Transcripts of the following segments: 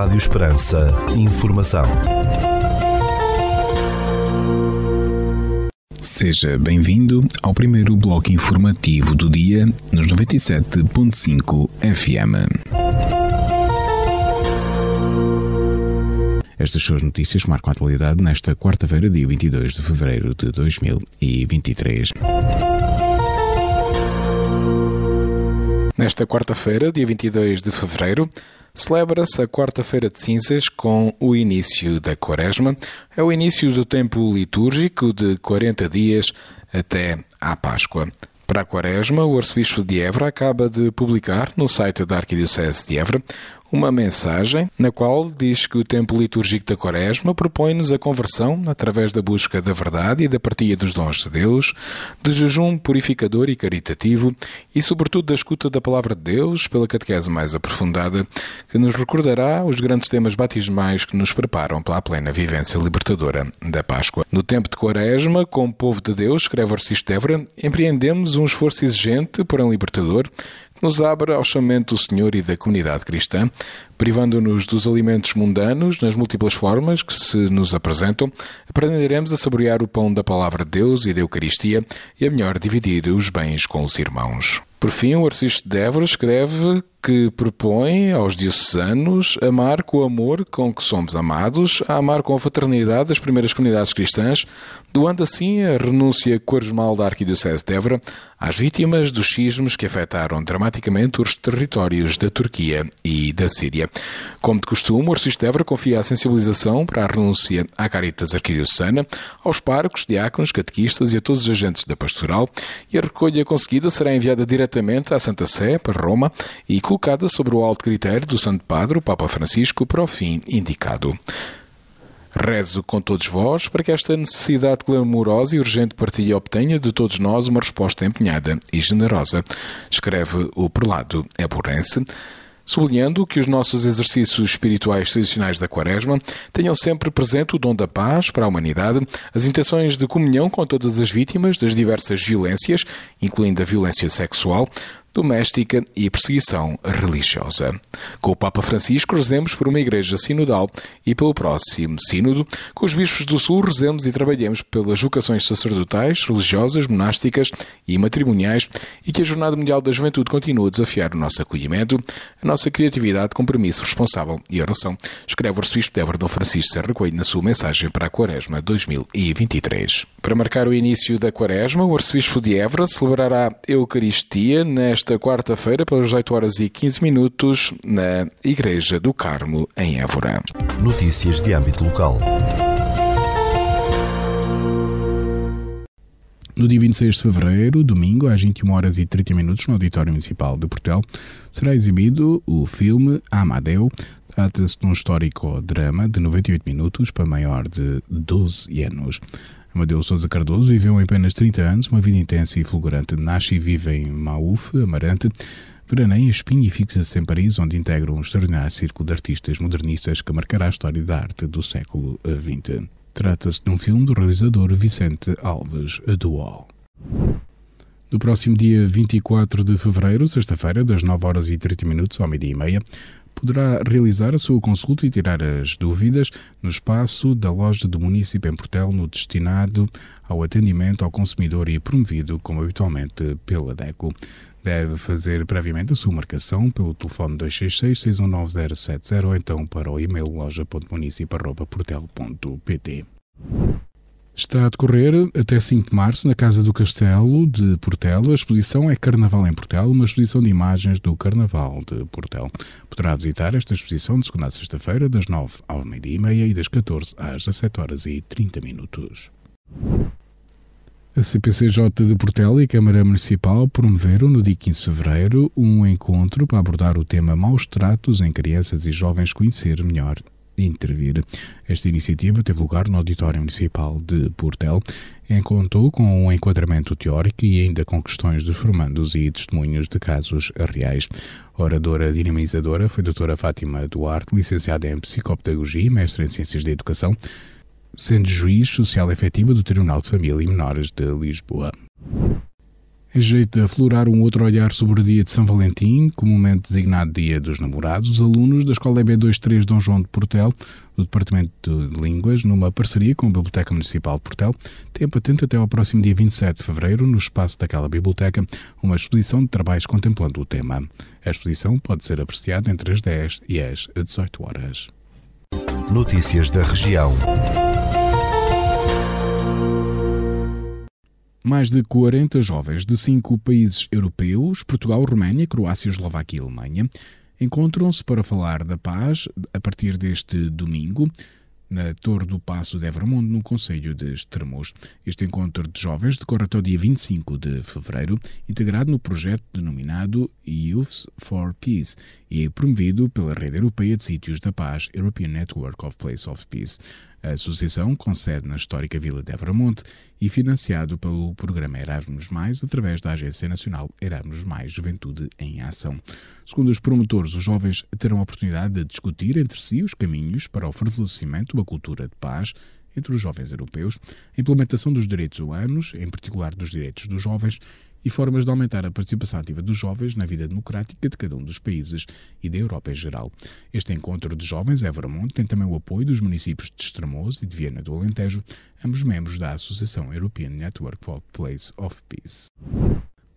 Rádio Esperança. Informação. Seja bem-vindo ao primeiro bloco informativo do dia nos 97.5 FM. Estas suas notícias marcam a atualidade nesta quarta-feira, dia 22 de fevereiro de 2023. Nesta quarta-feira, dia 22 de fevereiro, celebra-se a Quarta-feira de Cinzas com o início da Quaresma. É o início do tempo litúrgico de 40 dias até à Páscoa. Para a Quaresma, o arcebispo de Évora acaba de publicar no site da Arquidiocese de Évora uma mensagem na qual diz que o tempo litúrgico da Quaresma propõe-nos a conversão através da busca da verdade e da partilha dos dons de Deus, de jejum purificador e caritativo e, sobretudo, da escuta da palavra de Deus pela catequese mais aprofundada, que nos recordará os grandes temas batismais que nos preparam para a plena vivência libertadora da Páscoa. No tempo de Quaresma, como povo de Deus, escreve Arcisto Évora, empreendemos um esforço exigente, porém libertador, nos abre ao chamamento do Senhor e da comunidade cristã, privando-nos dos alimentos mundanos nas múltiplas formas que se nos apresentam, aprenderemos a saborear o pão da palavra de Deus e da Eucaristia e a melhor dividir os bens com os irmãos. Por fim, o Arcisto de Évora escreve que propõe aos diocesanos amar com o amor com que somos amados, a amar com a fraternidade das primeiras comunidades cristãs, doando assim a renúncia quaresmal da Arquidiocese de Évora às vítimas dos sismos que afetaram dramaticamente os territórios da Turquia e da Síria. Como de costume, o Arcisto de Évora confia a sensibilização para a renúncia à Caritas Arquidiocesana, aos parcos, diáconos, catequistas e a todos os agentes da pastoral, e a recolha conseguida será enviada diretamente à Santa Sé, para Roma, e colocada sobre o alto critério do Santo Padre, o Papa Francisco, para o fim indicado. Rezo com todos vós para que esta necessidade clamorosa e urgente partilha obtenha de todos nós uma resposta empenhada e generosa, escreve o prelado Eborrense, sublinhando que os nossos exercícios espirituais tradicionais da Quaresma tenham sempre presente o dom da paz para a humanidade, as intenções de comunhão com todas as vítimas das diversas violências, incluindo a violência sexual, doméstica e perseguição religiosa. Com o Papa Francisco, rezemos por uma Igreja sinodal e pelo próximo Sínodo. Com os bispos do Sul, rezemos e trabalhemos pelas vocações sacerdotais, religiosas, monásticas e matrimoniais e que a Jornada Mundial da Juventude continue a desafiar o nosso acolhimento, a nossa criatividade, compromisso responsável e oração. Escreve o arcebispo de Dom Francisco Serra Coelho na sua mensagem para a Quaresma 2023. Para marcar o início da Quaresma, o arcebispo de Évora celebrará a Eucaristia nesta esta quarta-feira, pelas 8 horas e 15 minutos, na Igreja do Carmo, em Évora. Notícias de âmbito local. No dia 26 de fevereiro, domingo, às 21 horas e 30 minutos, no Auditório Municipal de Portel, será exibido o filme Amadeu. Trata-se de um histórico drama de 98 minutos para maior de 12 anos. Amadeu Souza Cardoso viveu em apenas 30 anos uma vida intensa e fulgurante. Nasce e vive em Maúfe, Amarante, veraneia, Espinho e fixa-se em Paris, onde integra um extraordinário círculo de artistas modernistas que marcará a história da arte do século XX. Trata-se de um filme do realizador Vicente Alves Duol. No próximo dia 24 de fevereiro, sexta-feira, das 9 horas e 30 minutos ao meio-dia e meia, poderá realizar a sua consulta e tirar as dúvidas no espaço da loja do município em Portel, no destinado ao atendimento ao consumidor e promovido, como habitualmente, pela DECO. Deve fazer previamente a sua marcação pelo telefone 266-619-070 ou então para o e-mail loja.municipio.portel.pt. Está a decorrer até 5 de março na Casa do Castelo de Portela. A exposição é Carnaval em Portela, uma exposição de imagens do Carnaval de Portela. Poderá visitar esta exposição de segunda a sexta-feira, das 9 ao meio-dia e meia e das 14 às 17 horas e 30 minutos. A CPCJ de Portela e a Câmara Municipal promoveram no dia 15 de fevereiro um encontro para abordar o tema maus tratos em crianças e jovens conhecer melhor intervir. Esta iniciativa teve lugar no Auditório Municipal de Portel e contou com um enquadramento teórico e ainda com questões dos formandos e testemunhos de casos reais. Oradora dinamizadora foi a doutora Fátima Duarte, licenciada em Psicopedagogia e mestre em Ciências da Educação, sendo juiz social efetiva do Tribunal de Família e Menores de Lisboa. Em jeito de aflorar um outro olhar sobre o dia de São Valentim, comumente designado Dia dos Namorados, os alunos da Escola EB23 Dom João de Portel, do Departamento de Línguas, numa parceria com a Biblioteca Municipal de Portel, têm patente até ao próximo dia 27 de fevereiro, no espaço daquela biblioteca, uma exposição de trabalhos contemplando o tema. A exposição pode ser apreciada entre as 10 e as 18 horas. Notícias da região. Mais de 40 jovens de cinco países europeus, Portugal, Roménia, Croácia, Eslováquia e Alemanha, encontram-se para falar da paz a partir deste domingo na Torre do Passo de Evermundo, no Conselho de Estremoz. Este encontro de jovens decorre até o dia 25 de fevereiro, integrado no projeto denominado Youths for Peace e é promovido pela Rede Europeia de Sítios da Paz, European Network of Place of Peace. A associação concede na histórica vila de Evramonte e financiado pelo programa Erasmus Mais através da Agência Nacional Erasmus Mais Juventude em Ação. Segundo os promotores, os jovens terão a oportunidade de discutir entre si os caminhos para o fortalecimento da cultura de paz entre os jovens europeus, a implementação dos direitos humanos, em particular dos direitos dos jovens, e formas de aumentar a participação ativa dos jovens na vida democrática de cada um dos países e da Europa em geral. Este encontro de jovens Evermont tem também o apoio dos municípios de Estremoz e de Viena do Alentejo, ambos membros da Associação European Network for Place of Peace.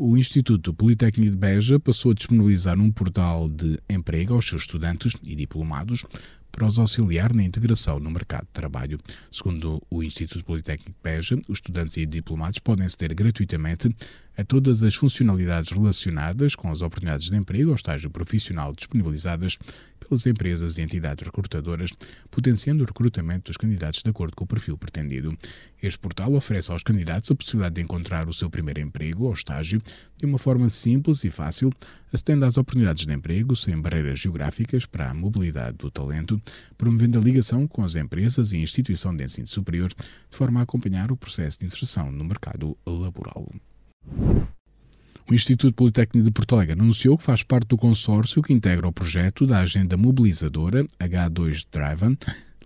O Instituto Politécnico de Beja passou a disponibilizar um portal de emprego aos seus estudantes e diplomados para os auxiliar na integração no mercado de trabalho. Segundo o Instituto Politécnico de Beja, os estudantes e diplomados podem aceder gratuitamente a todas as funcionalidades relacionadas com as oportunidades de emprego ou estágio profissional disponibilizadas pelas empresas e entidades recrutadoras, potenciando o recrutamento dos candidatos de acordo com o perfil pretendido. Este portal oferece aos candidatos a possibilidade de encontrar o seu primeiro emprego ou estágio de uma forma simples e fácil, acedendo às oportunidades de emprego sem barreiras geográficas para a mobilidade do talento, promovendo a ligação com as empresas e instituição de ensino superior, de forma a acompanhar o processo de inserção no mercado laboral. O Instituto Politécnico de Porto Alegre anunciou que faz parte do consórcio que integra o projeto da agenda mobilizadora H2 Driven,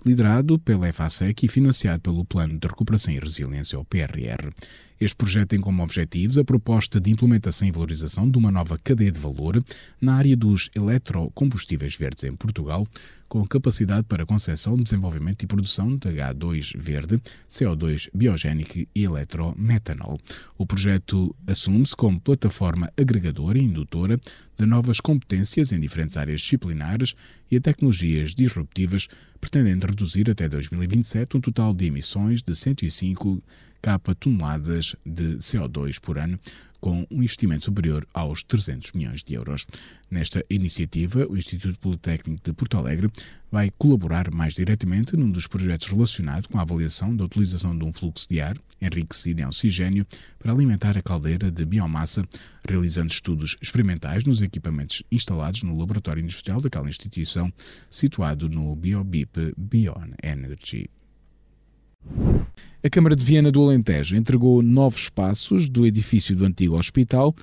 liderado pela FASEC e financiado pelo Plano de Recuperação e Resiliência, ou PRR. Este projeto tem como objetivos a proposta de implementação e valorização de uma nova cadeia de valor na área dos eletrocombustíveis verdes em Portugal, com capacidade para concessão, desenvolvimento e produção de H2 verde, CO2 biogénico e eletrometanol. O projeto assume-se como plataforma agregadora e indutora de novas competências em diferentes áreas disciplinares e a tecnologias disruptivas, pretendendo reduzir até 2027 um total de emissões de 105 capa toneladas de CO2 por ano, com um investimento superior aos 300 milhões de euros. Nesta iniciativa, o Instituto Politécnico de Porto Alegre vai colaborar mais diretamente num dos projetos relacionado com a avaliação da utilização de um fluxo de ar enriquecido em oxigênio para alimentar a caldeira de biomassa, realizando estudos experimentais nos equipamentos instalados no laboratório industrial daquela instituição, situado no BioBip Bion Energy. A Câmara de Viena do Alentejo entregou novos espaços do edifício do antigo hospital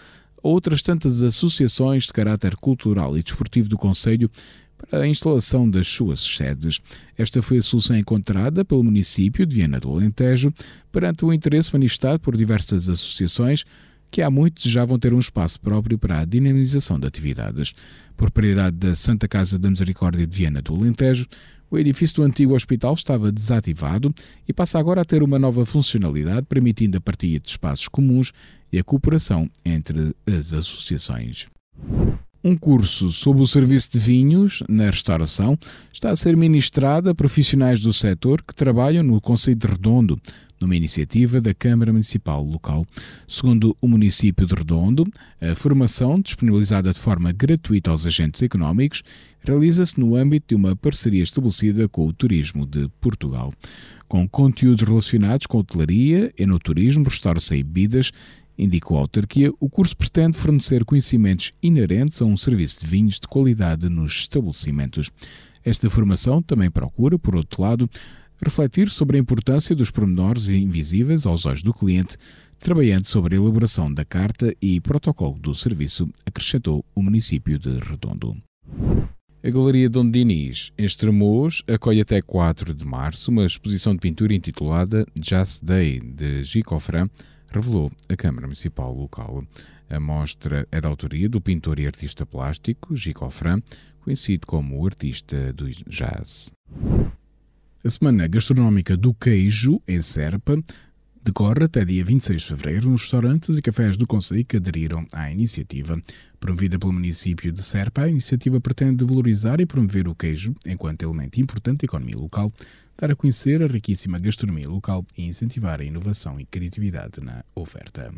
a outras tantas associações de caráter cultural e desportivo do Conselho para a instalação das suas sedes. Esta foi a solução encontrada pelo município de Viena do Alentejo perante o interesse manifestado por diversas associações que há muito desejavam ter um espaço próprio para a dinamização de atividades. Propriedade da Santa Casa da Misericórdia de Viena do Alentejo, o edifício do antigo hospital estava desativado e passa agora a ter uma nova funcionalidade, permitindo a partilha de espaços comuns e a cooperação entre as associações. Um curso sobre o serviço de vinhos na restauração está a ser ministrado a profissionais do setor que trabalham no Conselho de Redondo, numa iniciativa da Câmara Municipal local. Segundo o município de Redondo, a formação, disponibilizada de forma gratuita aos agentes económicos, realiza-se no âmbito de uma parceria estabelecida com o Turismo de Portugal. Com conteúdos relacionados com hotelaria, enoturismo, restauração e bebidas, indicou a autarquia, o curso pretende fornecer conhecimentos inerentes a um serviço de vinhos de qualidade nos estabelecimentos. Esta formação também procura, por outro lado, refletir sobre a importância dos pormenores invisíveis aos olhos do cliente, trabalhando sobre a elaboração da carta e protocolo do serviço, acrescentou o município de Redondo. A Galeria Dom Diniz, em Estremoz, acolhe até 4 de março uma exposição de pintura intitulada Just Day, de Gicofran, revelou a Câmara Municipal local. A mostra é da autoria do pintor e artista plástico Gico Fran, conhecido como o artista do jazz. A Semana Gastronómica do Queijo, em Serpa, decorre até dia 26 de fevereiro nos restaurantes e cafés do Conselho que aderiram à iniciativa. Promovida pelo município de Serpa, a iniciativa pretende valorizar e promover o queijo enquanto elemento importante da economia local, dar a conhecer a riquíssima gastronomia local e incentivar a inovação e criatividade na oferta.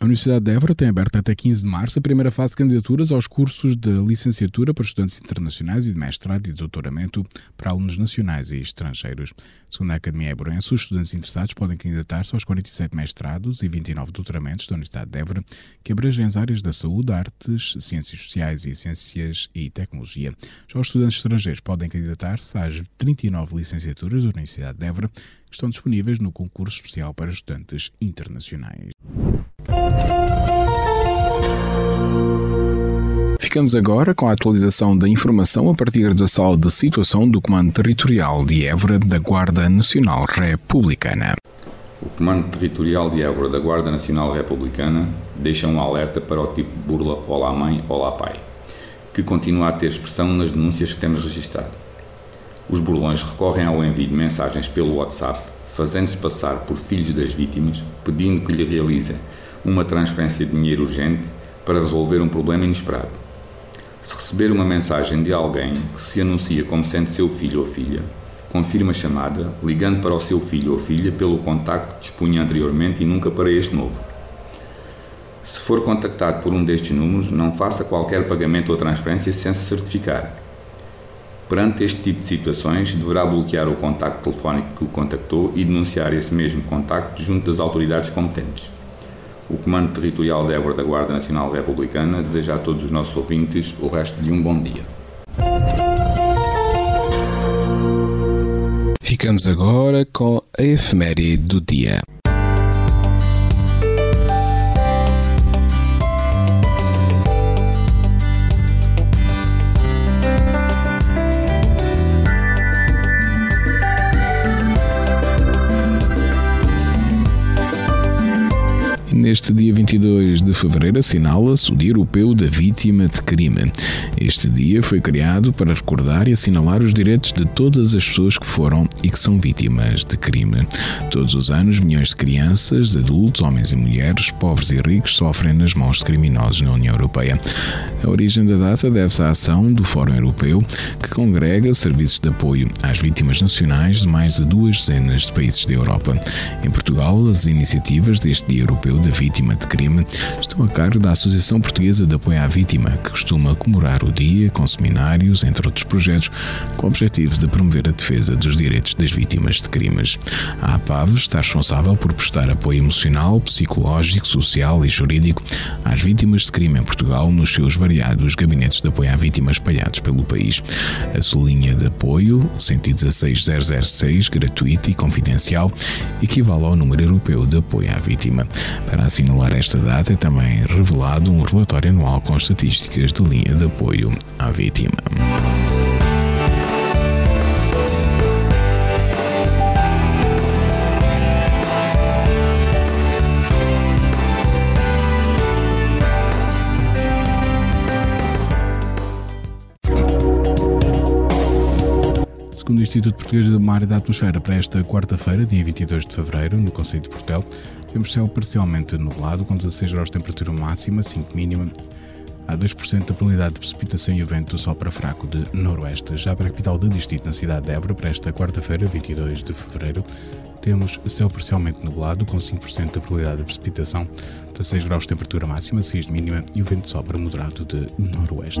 A Universidade de Évora tem aberto até 15 de março a primeira fase de candidaturas aos cursos de licenciatura para estudantes internacionais e de mestrado e doutoramento para alunos nacionais e estrangeiros. Segundo a Academia Éborense, os estudantes interessados podem candidatar-se aos 47 mestrados e 29 doutoramentos da Universidade de Évora, que abrangem as áreas da saúde, artes, ciências sociais e ciências e tecnologia. Já os estudantes estrangeiros podem candidatar-se às 39 licenciaturas da Universidade de Évora, que estão disponíveis no concurso especial para estudantes internacionais. Ficamos agora com a atualização da informação a partir da sala de situação do Comando Territorial de Évora da Guarda Nacional Republicana. O Comando Territorial de Évora da Guarda Nacional Republicana deixa um alerta para o tipo burla Olá Mãe, Olá Pai, que continua a ter expressão nas denúncias que temos registrado. Os burlões recorrem ao envio de mensagens pelo WhatsApp, fazendo-se passar por filhos das vítimas, pedindo que lhe realizem uma transferência de dinheiro urgente para resolver um problema inesperado. Se receber uma mensagem de alguém que se anuncia como sendo seu filho ou filha, confirme a chamada, ligando para o seu filho ou filha pelo contacto que dispunha anteriormente e nunca para este novo. Se for contactado por um destes números, não faça qualquer pagamento ou transferência sem se certificar. Perante este tipo de situações, deverá bloquear o contacto telefónico que o contactou e denunciar esse mesmo contacto junto das autoridades competentes. O Comando Territorial de Évora da Guarda Nacional Republicana deseja a todos os nossos ouvintes o resto de um bom dia. Ficamos agora com a efeméride do dia. Neste dia 22 de fevereiro assinala-se o Dia Europeu da Vítima de Crime. Este dia foi criado para recordar e assinalar os direitos de todas as pessoas que foram e que são vítimas de crime. Todos os anos, milhões de crianças, adultos, homens e mulheres, pobres e ricos, sofrem nas mãos de criminosos na União Europeia. A origem da data deve-se à ação do Fórum Europeu, que congrega serviços de apoio às vítimas nacionais de mais de duas dezenas de países da Europa. Em Portugal, as iniciativas deste Dia Europeu da vítima de crime estão a cargo da Associação Portuguesa de Apoio à Vítima, que costuma comemorar o dia com seminários, entre outros projetos, com o objetivo de promover a defesa dos direitos das vítimas de crimes. A APAV está responsável por prestar apoio emocional, psicológico, social e jurídico às vítimas de crime em Portugal nos seus variados gabinetes de apoio à vítima espalhados pelo país. A sua linha de apoio, 116006, gratuita e confidencial, equivale ao número europeu de apoio à vítima. Para assinalar esta data, é também revelado um relatório anual com estatísticas de linha de apoio à vítima. Segundo o Instituto Português de Mar e da Atmosfera, para esta quarta-feira, dia 22 de fevereiro, no Conselho de Portel, temos céu parcialmente nublado, com 16 graus de temperatura máxima, 5 mínima. Há 2% de probabilidade de precipitação e o vento sopra fraco de noroeste. Já para a capital do distrito, na cidade de Évora, para esta quarta-feira, 22 de fevereiro, temos céu parcialmente nublado, com 5% de probabilidade de precipitação, 16 graus de temperatura máxima, 6 de mínima e o vento sopra moderado de noroeste.